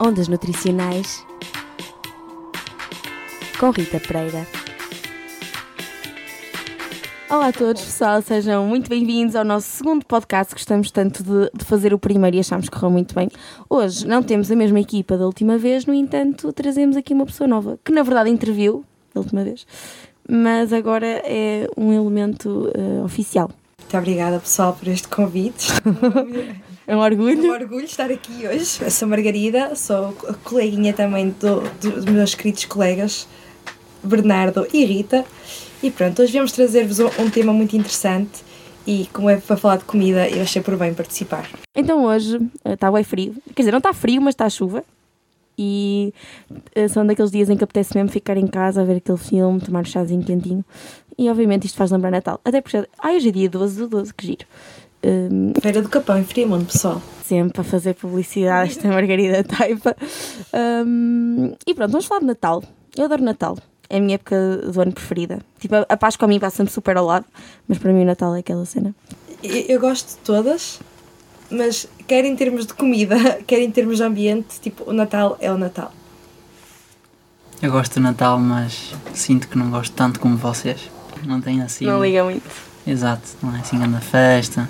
Ondas Nutricionais com Rita Pereira. Olá a todos, pessoal, sejam muito bem-vindos ao nosso segundo podcast. Gostamos tanto de, de, fazer o primeiro e achamos que correu muito bem. Hoje não temos a mesma equipa da última vez, no entanto, trazemos aqui uma pessoa nova que, na verdade, interviu da última vez, mas agora é um elemento uh, oficial. Muito obrigada, pessoal, por este convite. É um orgulho. É um orgulho estar aqui hoje. Eu sou Margarida, sou coleguinha também do, do, dos meus queridos colegas Bernardo e Rita. E pronto, hoje viemos trazer-vos um, um, tema muito interessante e como é para falar de comida, eu achei por bem participar. Então hoje está bem frio. Quer dizer, não está frio, mas está chuva. E uh, são daqueles dias em que apetece mesmo ficar em casa a ver aquele filme, tomar um chazinho quentinho. E obviamente isto faz lembrar Natal. Até porque, ai, hoje é dia 12 do 12, que giro. Um, Feira do Capão em Fremont, pessoal. Sempre a fazer publicidade, esta Margarida Taipa. Um, e pronto, vamos falar de Natal. Eu adoro Natal. É a minha época do ano preferida. Tipo, a Páscoa a mim passa-me super ao lado, mas para mim o Natal é aquela cena. Eu, eu gosto de todas, mas quer em termos de comida, quer em termos de ambiente, tipo, o Natal é o Natal. Eu gosto do Natal, mas sinto que não gosto tanto como vocês. Não tenho assim. Não liga muito. Exato, não é assim grande festa.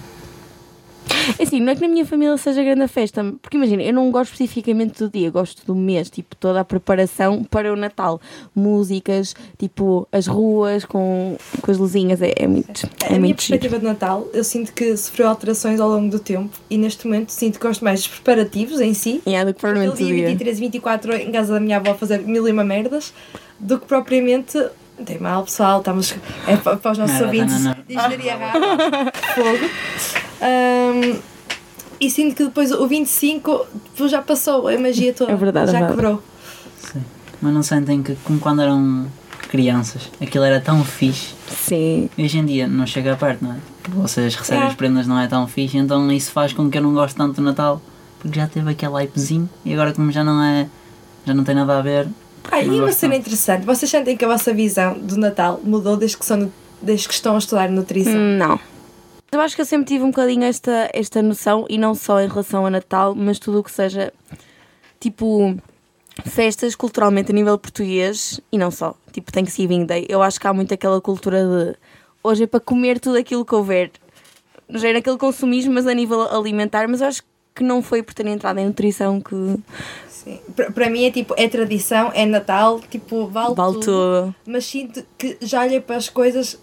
É assim, não é que na minha família seja grande a festa, porque imagina, eu não gosto especificamente do dia, gosto do mês, tipo, toda a preparação para o Natal. Músicas, tipo, as ruas com, com as luzinhas, é, é muito. É a muito minha perspectiva giro. de Natal, eu sinto que sofreu alterações ao longo do tempo e neste momento sinto que gosto mais dos preparativos em si. É, do que propriamente do dia. 23 e 24 em casa da minha avó a fazer mil e uma merdas, do que propriamente não tem mal, pessoal, estamos. É para, os nossos Não, ouvintes não, não. rápida. Fogo. Um, e sinto que depois o 25 depois já passou a magia toda. É verdade, Já é verdade. quebrou. Sim. Mas não sentem que, como quando eram crianças, aquilo era tão fixe. Sim. Hoje em dia não chega a perto, não é? Vocês recebem É. as prendas, não é tão fixe, então isso faz com que eu não goste tanto do Natal, porque já teve aquele hypezinho e agora, como já não é. já não tem nada a ver. Ah, e uma cena interessante, vocês sentem que a vossa visão do Natal mudou desde que, são, desde que estão a estudar nutrição? Não. Eu acho que eu sempre tive um bocadinho esta, esta noção, e não só em relação a Natal, mas tudo o que seja tipo festas culturalmente a nível português e não só, tipo Thanksgiving Day. Eu acho que há muito aquela cultura de hoje é para comer tudo aquilo que houver. Já era aquele consumismo, mas a nível alimentar, mas eu acho que não foi por ter entrado em nutrição que Sim. Para- mim é tipo, é tradição, é Natal, tipo, vale, vale tudo. tudo. mas sinto que já olhei para as coisas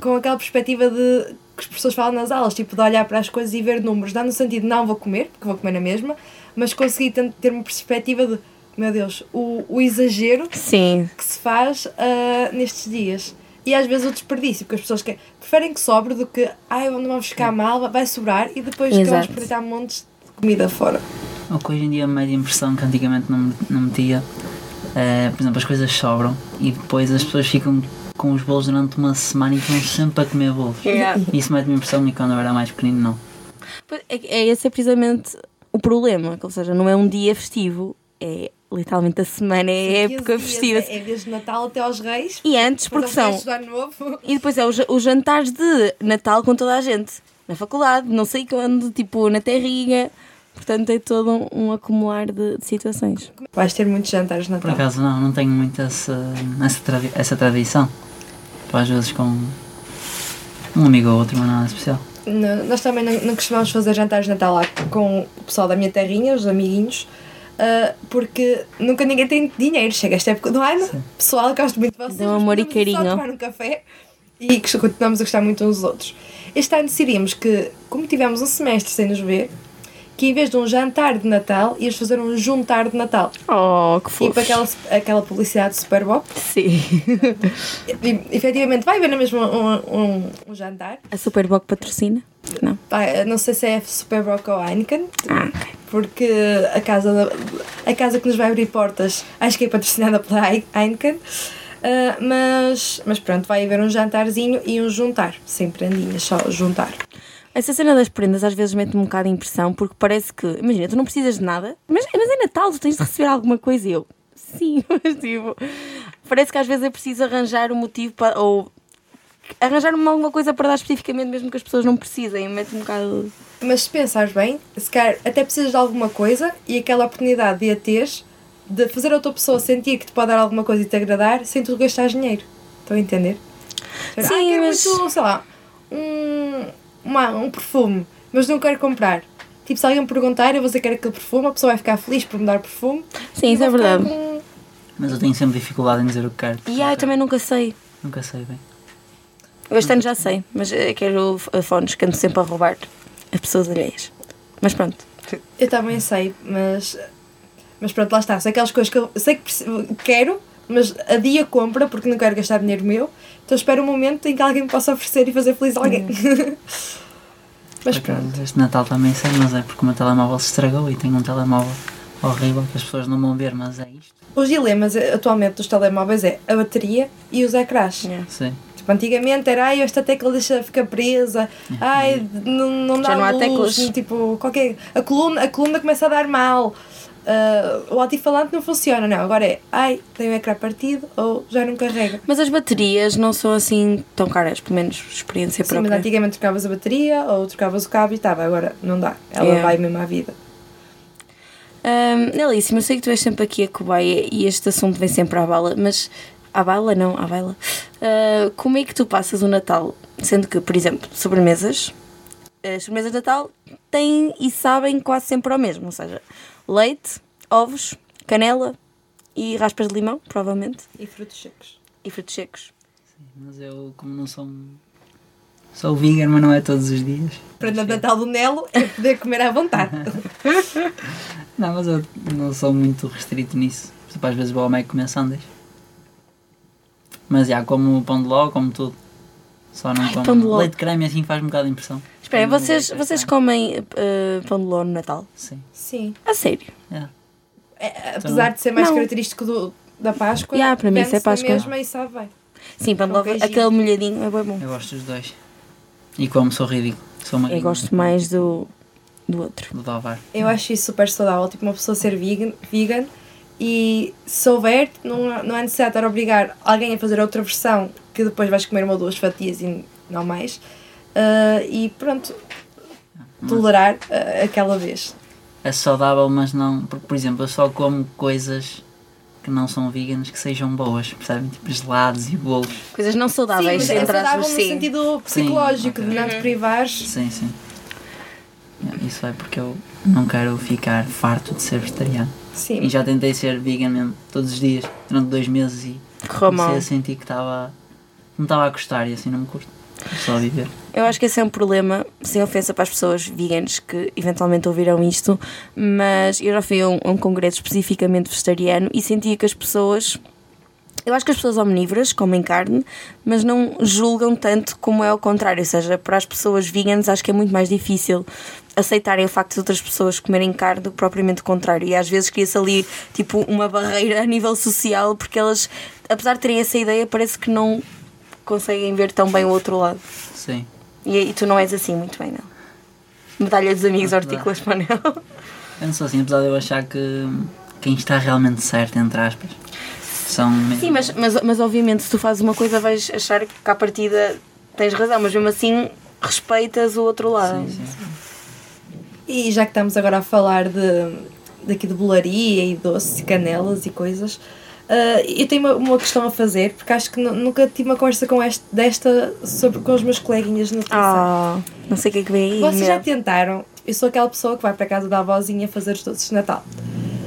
com aquela perspectiva de que as pessoas falam nas aulas, tipo de olhar para as coisas e ver números, dá no sentido de não vou comer, porque vou comer na mesma, mas consegui ter uma perspectiva de meu Deus, o, o exagero Sim, que se faz ah, nestes dias. E às vezes o desperdício, porque as pessoas que, preferem que sobre do que ai, não vamos ficar mal, vai sobrar e depois Exato. vamos perder montes de comida fora. O que hoje em dia me mete impressão que antigamente não, não metia. é, por exemplo, as coisas sobram e depois as pessoas ficam com os bolos durante uma semana e estão sempre a comer bolos. Yeah. Isso mete-me impressão e quando eu era mais pequenino não. Pois, É, é esse é precisamente o problema, que, ou seja, não é um dia festivo, é literalmente a semana, é Sim, época 15 festiva. É, é desde Natal até aos Reis. E antes, porque são. Reis do Ano Novo. E depois é os jantares de Natal com toda a gente. Na faculdade, não sei quando, tipo, na terrinha. Portanto, é todo um, um acumular de, de situações. Vais ter muitos jantares de Por Natal. acaso não, não tenho muito essa, essa, essa tradição. Tipo, às vezes com um amigo ou outro, mas nada especial. Não, nós também não, não costumamos fazer jantares de Natal lá com o pessoal da minha terrinha, os amiguinhos, ah, porque nunca ninguém tem dinheiro. Chega esta época do ano, pessoal, eu gosto muito de vocês. Dão amor e carinho. Só tomar um café e que continuamos a gostar muito uns dos outros. Este ano decidimos que, como tivemos um semestre sem nos ver, que em vez de um jantar de Natal, ias fazer um juntar de Natal. Oh, que Tipo fofo. aquela, aquela publicidade de Super Bowl. Sim. E, efetivamente vai haver na mesma um, um, um jantar. A Superboc patrocina? Não. Vai, não sei se é Super Bowl ou Heineken, Ah, ok. porque a casa, a casa que nos vai abrir portas acho que é patrocinada pela Hei- Heineken. Ah, mas, mas pronto, vai haver um jantarzinho e um juntar, sem prendinhas, só juntar. Essa cena das prendas às vezes mete-me um bocado de impressão porque parece que, imagina, tu não precisas de nada, mas, mas é Natal, tu tens de receber alguma coisa e eu. Sim, mas tipo, parece que às vezes é preciso arranjar um motivo para, ou arranjar-me alguma coisa para dar especificamente, mesmo que as pessoas não precisem. Mete um bocado. Mas se pensares bem, se calhar até precisas de alguma coisa e aquela oportunidade de a teres, de fazer a outra pessoa sentir que te pode dar alguma coisa e te agradar sem tu gastar dinheiro. Estão a entender? Sim, ah, mas- muito, sei lá, um, uma- um perfume, mas não quero comprar. Tipo, se alguém me perguntar, eu vou dizer que quero aquele perfume, a pessoa vai ficar feliz por me dar perfume. Sim, isso é verdade. com- Mas eu tenho sempre dificuldade em dizer o que quero. E ah, eu também nunca sei. Nunca sei bem. Eu Este ano já sei, mas eh, quero f- fones que ando sempre a roubar as pessoas alheias. Mas pronto. Eu também sei, mas. Mas pronto, lá está. São aquelas coisas que eu sei que quero, mas a dia compra porque não quero gastar dinheiro meu. Então espero um momento em que alguém me possa oferecer e fazer feliz alguém. mas Por acaso, pronto. Este Natal também sei, mas é porque o meu telemóvel se estragou e tenho um telemóvel horrível que as pessoas não vão ver, mas é isto. Os dilemas eh, atualmente dos telemóveis é a bateria e os ecrãs. Yeah. Sim. Tipo, antigamente era, ai, esta tecla deixa ficar presa, ai, não, não dá Já não há luz, teclas. tipo, qualquer... A coluna, a coluna começa a dar mal, ah, o altifalante não funciona, não, agora é, ai, tem o ecrã partido ou já não carrega. Mas as baterias não são assim tão caras, pelo menos experiência Sim, mas própria. antigamente trocavas a bateria ou trocavas o cabo e estava, agora não dá, ela Yeah. vai mesmo à vida. Um, Nelíssimo, eu sei que tu és sempre aqui a cobaia e este assunto vem sempre à bala, mas à bala não, à baila. Uh, como é que tu passas o Natal? Sendo que, por exemplo, sobremesas, as sobremesas de Natal têm e sabem quase sempre ao mesmo, ou seja, leite, ovos, canela e raspas de limão, provavelmente, E frutos secos. e frutos secos. Mas eu, como não sou um. Sou vegan, mas não é todos os dias. Prenda de Natal do Nelo é poder comer à vontade. Não, mas eu não sou muito restrito nisso. Tipo, às vezes vou ao Mac comer sandes. Mas já, como pão de ló, como tudo. Só não como. pão de ló. Leite de creme assim faz um bocado de impressão. Como vocês, vocês creme. comem uh, pão de ló no Natal? Sim. Sim. A sério? É. É, apesar de ser mais Não. característico do, da Páscoa, Yeah, para mim isso é Páscoa. mesma e sabe bem. Sim, pão de ló, aquele molhadinho é bem bom. Eu gosto dos dois. E como sou ridículo. Sou uma Eu gosto mais do, do outro. do Dovar. Eu acho isso super saudável, tipo uma pessoa ser vegan, vegan e se souber, não, não é necessário estar a obrigar alguém a fazer outra versão que depois vais comer uma ou duas fatias e não mais. Ah, e pronto, tolerar ah, aquela vez. É saudável, mas não. Porque, por exemplo, eu só como coisas que não são veganas que sejam boas, percebem? Tipo gelados e bolos. Coisas não Sim, saudáveis, mas é entre saudável aspas, no sim. sentido psicológico, ok. de não te privares. Sim, sim. Isso é porque eu não quero ficar farto de ser vegetariano. Sim, E já tentei ser vegan mesmo todos os dias, durante dois meses e Correu mal. comecei a sentir que estava. não estava a gostar e assim não me curto. Só. Eu acho que esse é um problema, sem ofensa para as pessoas veganas que eventualmente ouviram isto, mas eu já fui a um, um congresso especificamente vegetariano e sentia que as pessoas. Eu acho que as pessoas omnívoras comem carne, mas não julgam tanto como é ao contrário. Ou seja, para as pessoas veganas acho que é muito mais difícil aceitarem o facto de outras pessoas comerem carne do que propriamente o contrário. E às vezes cria-se ali tipo uma barreira a nível social porque elas, apesar de terem essa ideia, parece que não conseguem ver tão bem o outro lado. Sim. E, e tu não és assim, muito bem, não. Medalha dos amigos Ah, hortícolas para o Nel. Eu não sou assim, apesar de eu achar que quem está realmente certo, entre aspas, são mesmo. Sim, mas, mas, mas obviamente se tu fazes uma coisa vais achar que à partida tens razão, mas mesmo assim respeitas o outro lado. Sim, sim. E já que estamos agora a falar de, daqui de bolaria e doces e canelas e coisas, ah, eu tenho uma, uma questão a fazer, porque acho que nu- nunca tive uma conversa com este, desta sobre, com os meus coleguinhas de nutrição. Ah, não sei o que é que vem aí. Vocês já tentaram, eu sou aquela pessoa que vai para a casa da avózinha fazer os doces de Natal.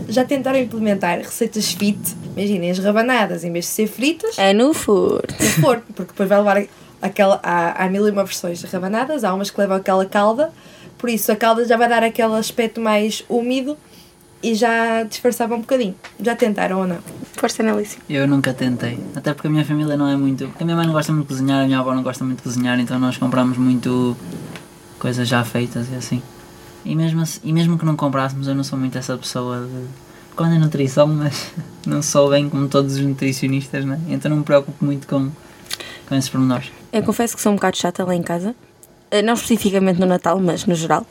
Já tentaram implementar receitas fit? Imaginem, as rabanadas, em vez de ser fritas, É no furto. no forno, porque depois vai levar aquela. Há, há mil e uma versões de rabanadas, há umas que levam aquela calda, por isso a calda já vai dar aquele aspecto mais úmido e já disfarçava um bocadinho. Já tentaram ou não? Força Nelícia. Eu nunca tentei. Até porque a minha família não é muito. Porque a minha mãe não gosta muito de cozinhar, a minha avó não gosta muito de cozinhar, então nós compramos muito coisas já feitas e assim. E mesmo, assim- e mesmo que não comprássemos, eu não sou muito essa pessoa de. Quando é nutrição, mas não sou bem como todos os nutricionistas, né? Então não me preocupo muito com, com esses pormenores. Eu confesso que sou um bocado chata lá em casa. Eh, Não especificamente no Natal, mas no geral.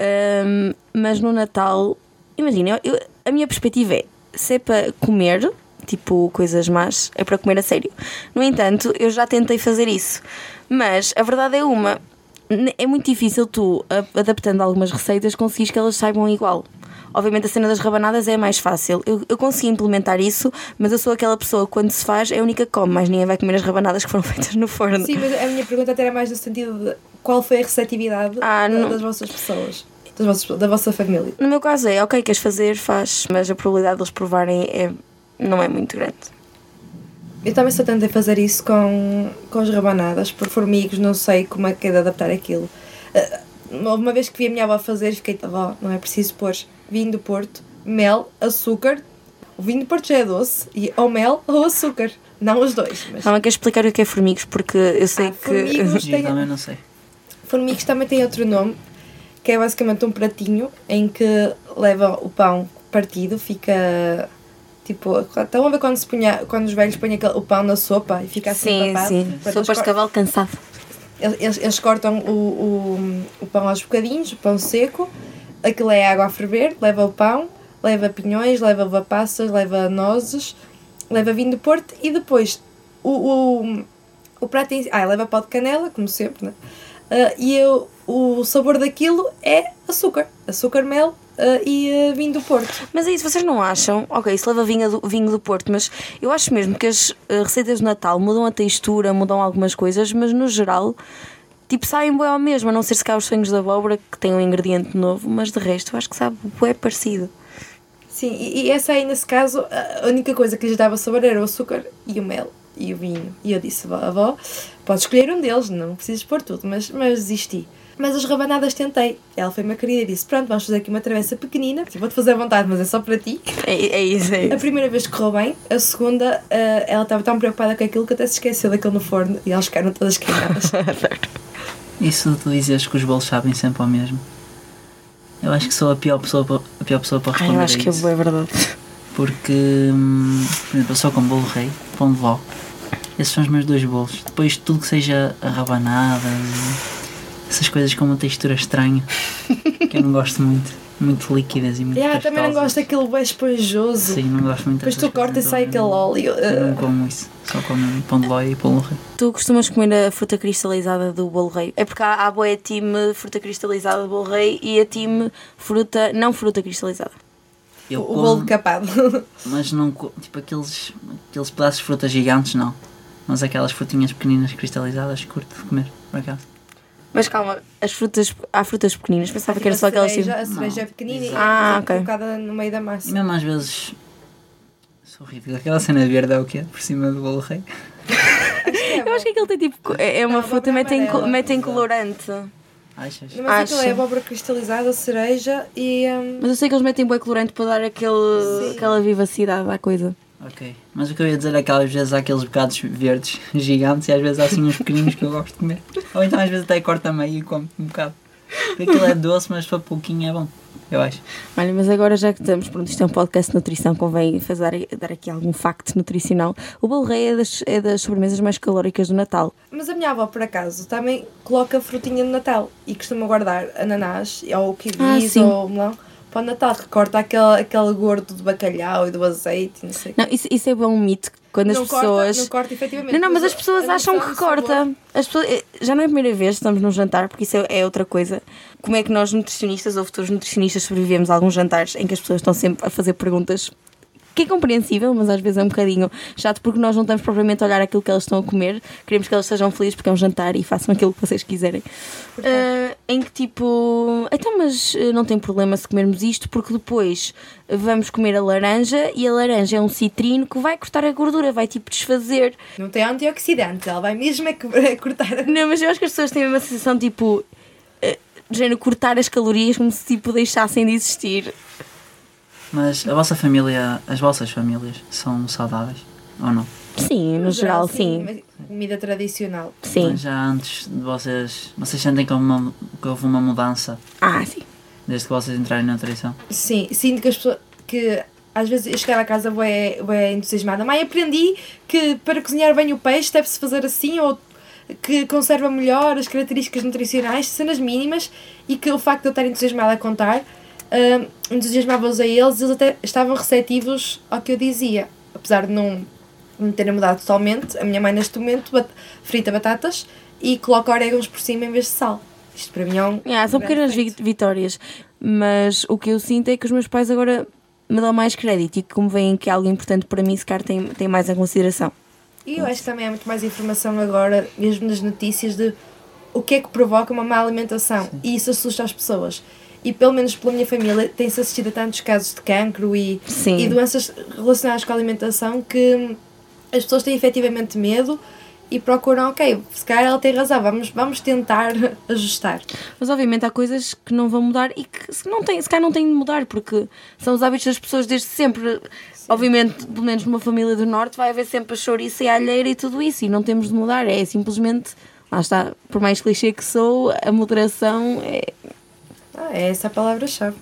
Ahm, mas no Natal, imagina, eu- a minha perspectiva é: se é para comer, tipo coisas más, é para comer a sério. No entanto, eu já tentei fazer isso, mas a verdade é uma: é muito difícil tu, adaptando algumas receitas, conseguires que elas saibam igual. Obviamente a cena das rabanadas é mais fácil. Eu, eu consegui implementar isso, mas eu sou aquela pessoa que quando se faz é a única que come, mas ninguém vai comer as rabanadas que foram feitas no forno. Sim, mas a minha pergunta até era mais no sentido de qual foi a receptividade Ah, não- das vossas pessoas, das vossas, da vossa família. No meu caso é, ok, queres fazer, faz, mas a probabilidade de eles provarem é, não é muito grande. Eu também só tentei fazer isso com, com as rabanadas, por formigos, não sei como é que é de adaptar aquilo. Ah, Houve uma vez que vi a minha avó fazer, fiquei, avó, não é preciso pôr vinho do Porto, mel, açúcar. O vinho do Porto já é doce, e ou mel ou açúcar. Não os dois, mas Calma, queres explicar o que é formigos? Porque eu sei Ah, que. formigos. Tem- também não sei. formigos também tem outro nome, que é basicamente um pratinho em que leva o pão partido, fica tipo. Estão a ver quando, se punha, quando os velhos põem o pão na sopa e fica assim sim, empapado? sim. Eles Sopas de cavalo cansado. Eles, eles- cortam o, o, o pão aos bocadinhos, o pão seco, aquilo é água a ferver, leva o pão, leva pinhões, leva uva passas, leva nozes, leva vinho do Porto e depois o, o, o prato em ah, leva pó de canela, como sempre, né? Ah, e eu, o sabor daquilo é açúcar, açúcar, mel ah, e ah, vinho do Porto. Mas é isso, vocês não acham? Ok, isso leva vinho do, vinho do Porto, mas eu acho mesmo que as eh, receitas de Natal mudam a textura, mudam algumas coisas, mas no geral, tipo, saem bem ao mesmo, a não ser se cá os sonhos da abóbora, que tem um ingrediente novo, mas de resto eu acho que sabe é parecido. Sim, e, e essa aí, nesse caso, a única coisa que lhes dava sabor era o açúcar e o mel e o vinho. E eu disse, "Vó, avó, podes escolher um deles, não precisas pôr tudo, mas, mas desisti. Mas as rabanadas tentei. Ela foi uma querida e disse, pronto, vamos fazer aqui uma travessa pequenina, vou-te fazer à vontade, mas é só para ti. É, é isso, é A isso. primeira vez correu bem, a segunda, eh, ela estava tão preocupada com aquilo que até se esqueceu daquilo no forno e elas ficaram todas queimadas. Isso de tu dizes que os bolos sabem sempre ao mesmo. Eu acho que sou a pior pessoa para, a pior pessoa para Ai, responder eu acho a que isso. é verdade. Porque, hum, por exemplo, eu sou com bolo rei, pão de vó. Esses são os meus dois bolos. Depois tudo que seja rabanadas, essas coisas com uma textura estranha, que eu não gosto muito. Muito líquidas e muito yeah, também não gosto daquilo bem esponjoso. Sim, não gosto muito Depois tu cortas e coisas, sai então aquele óleo. não- Eu não eh, como isso. Só como pão de ló e pão de rei. Tu costumas comer a fruta cristalizada do bolo rei? É porque há, há boa time fruta cristalizada do bolo rei e a time fruta, não fruta cristalizada. Eu o como, bolo capado. mas não tipo aqueles, aqueles pedaços de frutas gigantes, não. Mas aquelas frutinhas pequeninas cristalizadas, curto de comer, por acaso. Mas calma, as frutas, há frutas pequeninas, pensava que era só a aquelas cereja, tipo. a cereja é pequenina e. Ah, é ok. colocada no meio da E massa. mesmo às vezes. Sou horrível. Aquela cena verde é o quê? Por cima do bolo rei. Eu acho que aquilo tem tipo. É é uma Não, fruta, metem, metem colorante. Achas? Mas aquilo Acho. é abóbora cristalizada, cereja e. hum, Mas eu sei que eles metem boi colorante para dar aquele, Sim. aquela vivacidade à coisa. Ok. Mas o que eu ia dizer é que às vezes há aqueles bocados verdes gigantes e às vezes há assim uns pequeninos que eu gosto de comer. Ou então às vezes até corto a meio e como um bocado. Porque aquilo é doce, mas para pouquinho é bom. Eu acho. Olha, mas agora já que estamos, pronto, isto é um podcast de nutrição, convém fazer, dar aqui algum facto nutricional. O bolo rei é das, é das sobremesas mais calóricas do Natal. Mas a minha avó, por acaso, também coloca frutinha no Natal e costuma guardar ananás ou Ah, kiwis sim. ou melão para o Natal. Recorta aquele, aquele gordo do bacalhau e do azeite, não sei. Não, isso, isso é bom um mito, quando as não pessoas... corta, não corta efetivamente. Não, não, mas as pessoas acham que corta. As pessoas, eh, já não é a primeira vez que estamos num jantar, porque isso é, é outra coisa. Como é que nós, nutricionistas ou futuros nutricionistas, sobrevivemos a alguns jantares em que as pessoas estão sempre a fazer perguntas que é compreensível, mas às vezes é um bocadinho chato porque nós não estamos propriamente a olhar aquilo que elas estão a comer. Queremos que elas sejam felizes porque é um jantar e façam aquilo que vocês quiserem. Ah, em que tipo, então, mas eh, não tem problema se comermos isto porque depois vamos comer a laranja e a laranja é um citrino que vai cortar a gordura, vai tipo desfazer. Não tem antioxidantes, ela vai mesmo é é cortar. Não, mas eu acho que as pessoas têm uma sensação tipo. eh, De género, cortar as calorias como se tipo deixassem de existir. Mas a vossa família, as vossas famílias, são saudáveis? Ou não? Sim, no, geral, sim. mas Comida tradicional. Sim. Mas já antes de vocês. Vocês sentem que houve uma, que houve uma mudança Ah, sim. desde que vocês entrarem na nutrição? Sim, sinto que as pessoas. que às vezes eu chegar a casa bué, bué entusiasmada. Mãe, aprendi que para cozinhar bem o peixe deve-se fazer assim ou que conserva melhor as características nutricionais, cenas mínimas e que o facto de eu estar entusiasmada a contar hum, entusiasmava-os a eles e eles até estavam receptivos ao que eu dizia. apesar de não, não terem mudado totalmente, a minha mãe neste momento bat- frita batatas e coloca orégãos por cima em vez de sal. Isto para mim é um. Yeah, são pequenas feito. vitórias, mas o que eu sinto é que os meus pais agora me dão mais crédito e que como veem que é algo importante para mim, se calhar têm, têm mais em consideração. E eu acho que também há muito mais informação agora, mesmo nas notícias, de o que é que provoca uma má alimentação. E isso assusta as pessoas. E pelo menos pela minha família tem-se assistido a tantos casos de cancro e, Sim. e doenças relacionadas com a alimentação que as pessoas têm efetivamente medo e procuram, ok, se calhar ela tem razão, vamos, vamos tentar ajustar. Mas obviamente há coisas que não vão mudar e que se, não têm, se calhar não têm de mudar, porque são os hábitos das pessoas desde sempre. Obviamente, pelo menos numa família do Norte, vai haver sempre a chouriça e a alheira e tudo isso, e não temos de mudar. É simplesmente, lá está, por mais clichê que sou, a moderação é. Ah, é essa a palavra-chave.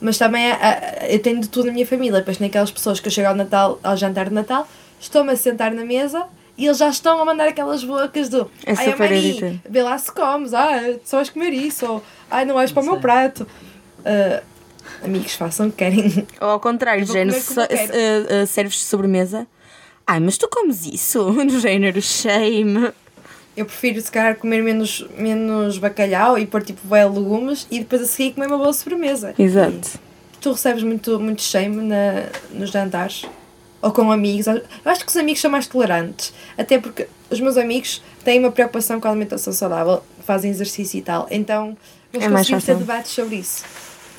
Mas também há- há- eu tenho de tudo na minha família. Depois tem aquelas pessoas que eu chego ao Natal, ao jantar de Natal, estou-me a sentar na mesa e eles já estão a mandar aquelas bocas do É Ai, Mari, vê lá se comes, ah, só vais comer isso, ou ai, não vais para o meu prato. Ah, amigos, façam o que querem. Ou ao contrário, género, so- eh, eh, serves de sobremesa. Ai, mas tu comes isso? No género, shame. Eu prefiro, se calhar, comer menos, menos bacalhau e pôr tipo bué legumes e depois a seguir comer uma boa sobremesa. Exato. Tu recebes muito, muito shame na, nos jantares? Ou com amigos? Eu acho que os amigos são mais tolerantes. Até porque os meus amigos têm uma preocupação com a alimentação saudável, fazem exercício e tal. Então, nós É conseguimos ter debates sobre isso.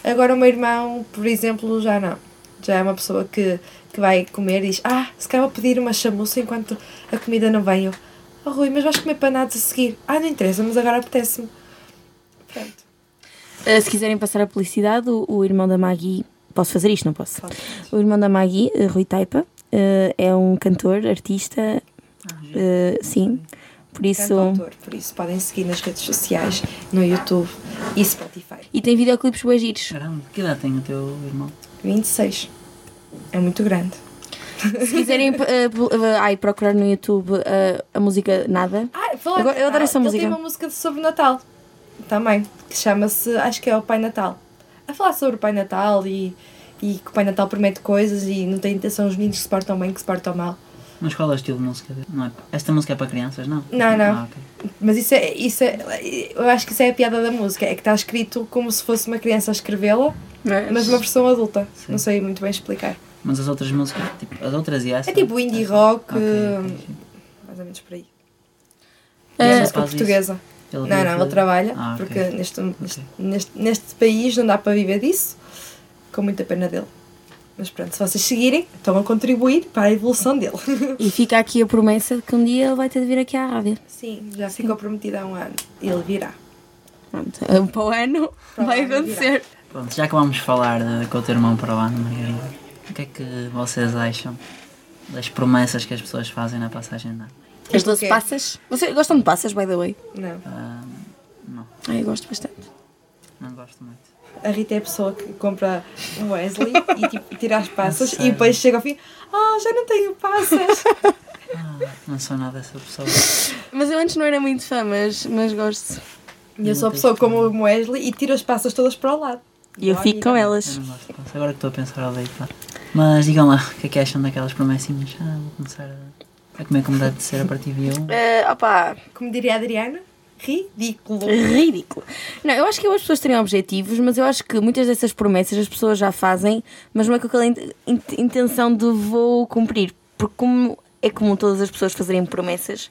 Agora, o meu irmão, por exemplo, já não. Já é uma pessoa que, que vai comer e diz: Ah, se calhar vou pedir uma chamuça enquanto a comida não vem. Eu, oh Rui, mas vais comer panados a seguir? Ah, não interessa, mas agora apetece-me. Pronto. Uh, se quiserem passar a publicidade, o, o irmão da Maggie. Posso fazer isto? Não posso. O irmão da Maggie, uh, Rui Taipa, uh, é um cantor, artista. uh, sim. Por isso. Cantautor, por isso podem seguir nas redes sociais, no YouTube e Spotify. E tem videoclipes bué giros. Caramba, que idade tem o teu irmão? 26. É muito grande. Se quiserem uh, uh, ai, procurar no YouTube uh, a música Nada. Ah, Agora- eu adoro Natal, essa ele música. tem uma música sobre Natal também, que chama-se, acho que é o Pai Natal. A falar sobre o Pai Natal e, e que o Pai Natal promete coisas e não tem intenção os meninos que se portam bem, que se portam mal. Mas qual é o estilo de música? Não é? Esta música é para crianças, não? Não, não. Ah, ok. Mas isso é, isso é, eu acho que isso é a piada da música, é que está escrito como se fosse uma criança a escrevê-la, mas uma versão adulta. Sim. Não sei muito bem explicar. Mas as outras músicas, tipo, as outras e essa? É tipo indie rock, Ok, ok, sim. mais ou menos por aí. É música isso? portuguesa. Ele Não, não, ele trabalha, Ah, ok. porque neste, neste, neste, neste país não dá para viver disso, com muita pena dele. Mas pronto, se vocês seguirem, estão a contribuir para a evolução dele. E fica aqui a promessa de que um dia ele vai ter de vir aqui à rádio. Sim, já ficou prometido há um ano. Ele virá. Pronto, uh, para o ano Para vai acontecer. Pronto, já que vamos falar de, com o teu irmão para o ano, Margarida, o que é que vocês acham das promessas que as pessoas fazem na passagem de ano? As Tipo o 12 quê? passas. Vocês gostam de passas, by the way? Não. Ah, não, Ah, eu gosto bastante. não gosto muito. A Rita é a pessoa que compra um Wesley e tipo, tira as passas e depois chega ao fim, ah, já não tenho passas. Ah, não sou nada dessa pessoa. Mas eu antes não era muito fã, mas, mas gosto. E eu sou a pessoa que come o Wesley e tira as passas todas para o lado. E eu fico com Rita. Eu elas. não gosto de passar. Agora que estou a pensar ao deitar. Mas digam lá, o que é que acham daquelas promessinhas? Ah, vou começar a, a comer como deve de ser a partir de um. Uh, opa, Como diria a Adriana, ridículo. ridículo. Não, eu acho que as pessoas teriam objetivos, mas eu acho que muitas dessas promessas as pessoas já fazem, mas não é com aquela in- in- intenção de vou cumprir. Porque como é comum todas as pessoas fazerem promessas,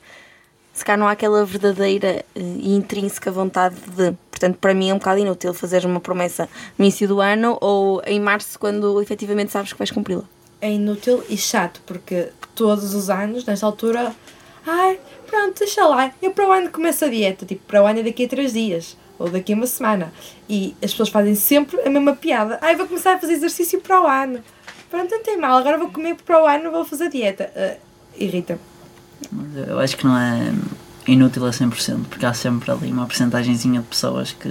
se cá não há aquela verdadeira eh, e intrínseca vontade de. Portanto, para mim é um bocado inútil fazer uma promessa no início do ano ou em março, quando efetivamente sabes que vais cumpri-la. é inútil e chato, porque todos os anos, nesta altura, ai, pronto, deixa lá, eu para o ano começo a dieta, tipo, para o ano é daqui a três dias, ou daqui a uma semana. E as pessoas fazem sempre a mesma piada, ai, vou começar a fazer exercício para o ano. Pronto, não tem mal, agora vou comer para o ano, vou fazer dieta. Ah, Irrita. Mas eu- acho que não é inútil a 100%, porque há sempre ali uma porcentagenzinha de pessoas que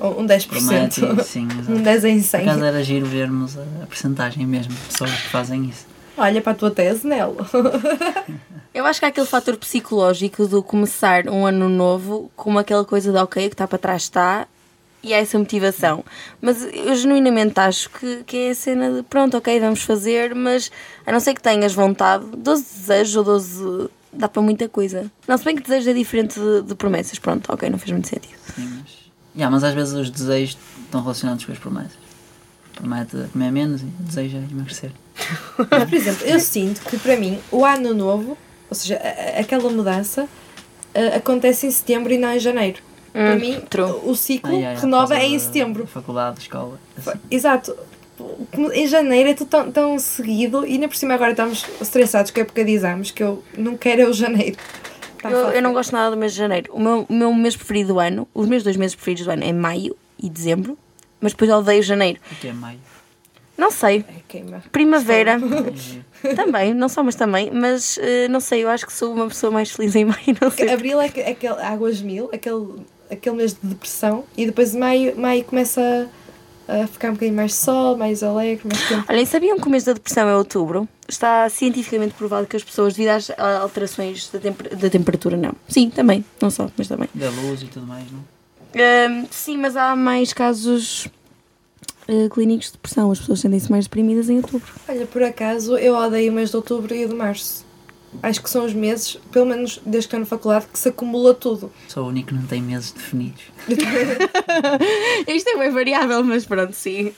Um 10%. prometem. Sim, Um exato. 10 em Por 100. acaso era giro vermos a, a porcentagem mesmo de pessoas que fazem isso. Olha para a tua tese, Nelo. Eu acho que há aquele fator psicológico do começar um ano novo com aquela coisa de ok, o que está para trás está e há essa motivação. Mas eu genuinamente acho que, que é a cena de pronto, ok, vamos fazer, mas a não ser que tenhas vontade, 12 desejos ou 12. dá para muita coisa. Não, se bem que desejos é diferente de, de promessas, pronto, ok, não fez muito sentido. Sim, mas. Yeah, mas às vezes os desejos estão relacionados com as promessas. Promete comer menos e deseja emagrecer. Mas, por exemplo, eu sinto que para mim o ano novo, ou seja, a- a- aquela mudança, eh, acontece em setembro e não em janeiro. Para Hum, mim, true. o ciclo Ah, yeah, yeah, renova é em setembro. Faculdade, escola. assim. Exato. Em janeiro é tudo tão, tão seguido e ainda por cima agora estamos estressados com a época de exames que eu não quero é o janeiro. Tá Eu, eu não gosto nada do mês de janeiro. O meu, o meu mês preferido do ano, os meus dois meses preferidos do ano é maio e dezembro, mas depois odeio janeiro. O que é maio? Não sei. É, queima. Primavera. É, também, não só, mas também. Mas eh, não sei, eu acho que sou uma pessoa mais feliz em maio, não sei. Abril é que- aquele águas mil, aquele, aquele mês de depressão e depois maio, maio começa a ficar um bocadinho mais sol, mais alegre, mais tempo. Olhem, sabiam que o mês da depressão é outubro? Está cientificamente provado que as pessoas, devido às a- alterações da, temper- da temperatura, não. Sim, também, não só, mas também. Da luz e tudo mais, não? Sim, mas há mais casos eh, clínicos de depressão. As pessoas sentem-se mais deprimidas em outubro. Olha, por acaso eu odeio o mês de outubro e o de março. Acho que são os meses, pelo menos desde que estou na faculdade, que se acumula tudo. Sou o único que não tem meses definidos. Isto é bem variável, mas pronto, sim.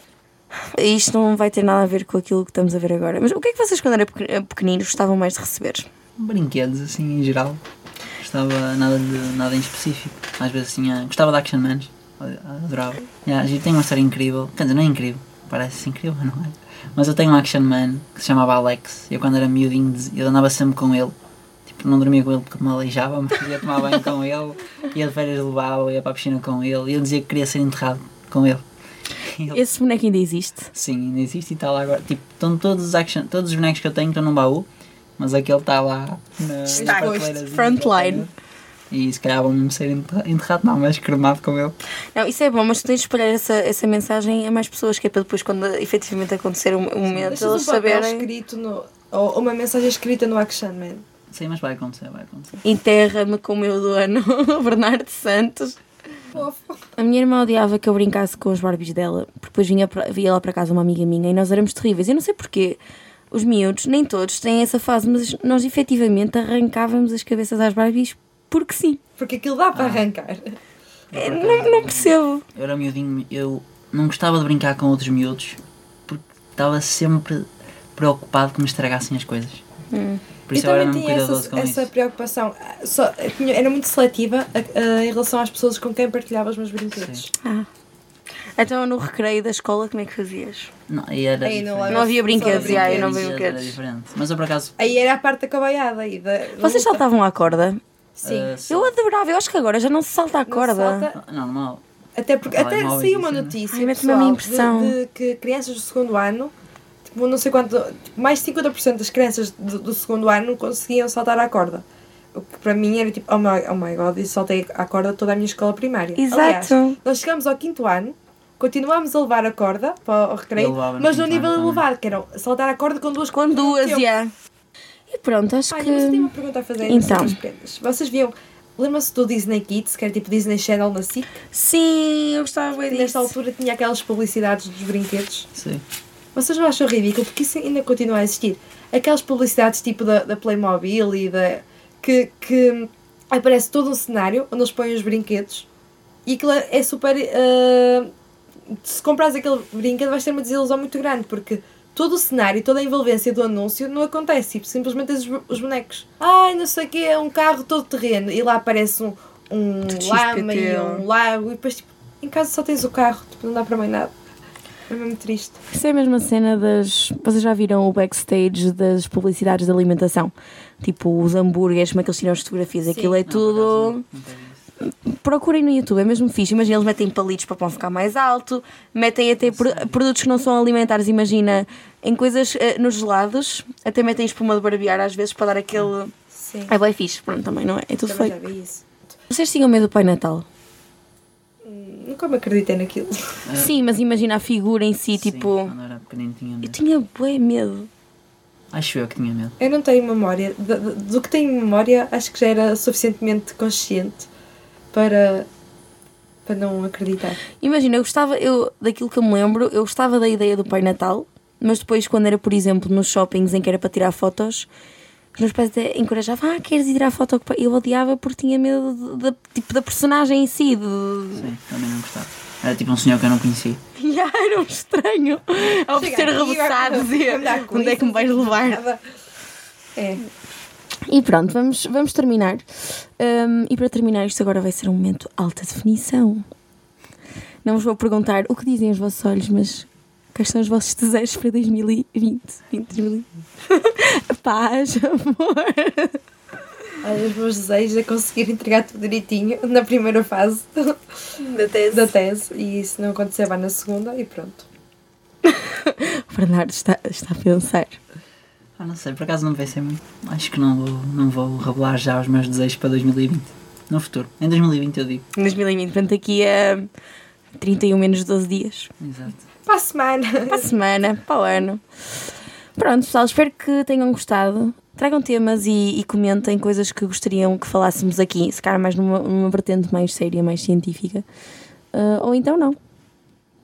Isto não vai ter nada a ver com aquilo que estamos a ver agora. Mas o que é que vocês, quando eram pequ- pequeninos, gostavam mais de receber? Brinquedos, assim, em geral. Gostava nada de nada em específico. Às vezes tinha. Gostava de Action Man. Adorava. Yeah, tem uma história incrível. Quer dizer, não é incrível. Parece incrível, não é? Mas eu tenho um Action Man que se chamava Alex. Eu quando era miudinho, eu andava sempre com ele. Tipo, não dormia com ele porque me aleijava, mas ia tomar banho com ele. Ia de férias levá-lo, ia para a piscina com ele. E ele dizia que queria ser enterrado com ele. Ele- Esse boneco ainda existe. Sim, ainda existe e está lá agora. Tipo, estão todos os, action, todos os bonecos que eu tenho estão num baú, mas aquele está lá na Está frontline. E se calhar vão mesmo ser enterra- enterrado, não, mas cremado com ele. Não, isso é bom, mas tu tens de espalhar essa, essa mensagem a mais pessoas, que é para depois, quando efetivamente acontecer o o momento, Deixas eles um papel saberem. escrito no, ou uma mensagem escrita no Action Man. Sim, mas vai acontecer, vai acontecer. Enterra-me com o meu dono, Bernardo Santos. Fofo. A minha irmã odiava que eu brincasse com os Barbies dela, porque depois vinha, pra- vinha lá para casa uma amiga minha e nós éramos terríveis. Eu não sei porquê. Os miúdos, nem todos, têm essa fase, mas nós efetivamente arrancávamos as cabeças às Barbies porque sim. Porque aquilo dá para arrancar. É, não, não percebo. Eu era miudinho, eu não gostava de brincar com outros miúdos porque estava sempre preocupado que me estragassem as coisas. Por isso eu eu era tinha cuidadoso essa, com essa isso. preocupação. Ah, Só, tinha- era muito seletiva ah, ah, em relação às pessoas com quem partilhava os meus brinquedos. Ah. Então no recreio da escola, como é que fazias? Não, aí era Aí não. Não havia brinquedos, já, eu não brinquedos. vi Era brinquedos. diferente. Mas eu por acaso. Aí era a parte da cabaiada. Da, da Vocês saltavam à corda? Sim. sim. Eu adorava, eu acho que agora já não se salta à Não corda. salta- Não, normal. Até porque até saiu uma isso, né? notícia Ai, mete-me a minha pessoal, impressão. de, de que crianças do segundo ano, tipo, não sei quanto, tipo, mais de 50% das crianças do, do segundo ano conseguiam saltar à corda. O que para mim era tipo, oh my, oh my god, e saltei à corda toda a minha escola primária. Exato. Aliás, nós chegamos ao quinto ano, continuámos a levar a corda para o recreio, Eu levava no mas no quinto nível ano também. elevado, que era saltar a corda com duas Com duas, já. E pronto, acho Olha, mas eu tenho que. uma pergunta a fazer Então. prendas. Vocês viam, lembram-se do Disney Kids, que era tipo Disney Channel na SIC? Sim, eu gostava bem que disso. nesta altura tinha aquelas publicidades dos brinquedos. Sim. Vocês não acham ridículo? Porque isso ainda continua a existir. Aquelas publicidades tipo da, da Playmobil e da. que, que aparece todo um cenário onde eles põem os brinquedos e aquilo é super. ah, se comprares aquele brinquedo vais ter uma desilusão muito grande porque todo o cenário, toda a envolvência do anúncio não acontece. Tipo, simplesmente tens os, os bonecos. Ai, não sei o que, é um carro todo terreno e lá aparece um, um lama e um lago e depois tipo, em casa só tens o carro, tipo, não dá para mais nada. É mesmo triste. Isso é a mesma cena das. Vocês já viram o backstage das publicidades de alimentação? Tipo, os hambúrgueres, como é que eles tiram as fotografias? Sim. Aquilo é Não, tudo. não, isso. Procurem no YouTube, é mesmo fixe. Imagina, eles metem palitos para o pão ficar mais alto, metem até pro- produtos que não são alimentares, imagina, em coisas eh, nos gelados, até metem espuma de barbear às vezes para dar aquele. Sim. É bem fixe, pronto, também não é? É tudo feito. Vocês tinham medo do Pai Natal? Hum, Nunca me acreditei naquilo. Sim, mas imagina a figura em si, Sim, tipo. Quando era pequenino tinha Eu medo. tinha bué medo. Acho eu que tinha medo. Eu não tenho memória. Do, do- do que tenho memória, acho que já era suficientemente consciente para para não acreditar. Imagina, eu gostava, eu, daquilo que eu me lembro, eu gostava da ideia do Pai Natal, mas depois, quando era, por exemplo, nos shoppings em que era para tirar fotos, os meus pais até encorajavam, ah, queres ir tirar foto? com o pai?" Eu odiava porque tinha medo de- de- tipo, da personagem em si. De... Sim, também não gostava. Era tipo um senhor que eu não conhecia. E ah, era um estranho. Ao ser rebuçado, com onde é que me vais levar? nada. É. E pronto, vamos, vamos terminar. Hum, e para terminar, isto agora vai ser um momento alta definição. Não vos vou perguntar o que dizem os vossos olhos, mas quais são os vossos desejos para 2020? 20, 2020? Paz, amor. Olha, os meus desejos é conseguir entregar tudo direitinho na primeira fase Da tese. da tese e se não acontecer vai na segunda e pronto. O Bernardo está, está a pensar. Ah, não sei, por acaso não vai ser muito. Acho que não vou, não vou revelar já os meus desejos para 2020. No futuro. Em 2020 eu digo. Em 2020, portanto, daqui a 31 menos 12 dias. Exato. Para a semana. Para a semana, para o ano. Pronto, pessoal, espero que tenham gostado. Tragam temas e, e comentem coisas que gostariam que falássemos aqui, se calhar mais numa, numa vertente mais séria, mais científica. Ah, ou então não.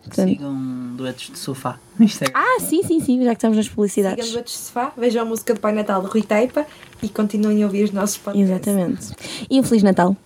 Portanto- Sigam duetos de sofá no Instagram. Ah, sim, sim, sim, já que estamos nas Sigam publicidades. do outro sofá, vejam a música do Pai Natal de Rui Teipa e continuem a ouvir os nossos podcasts. Exatamente. E um Feliz Natal.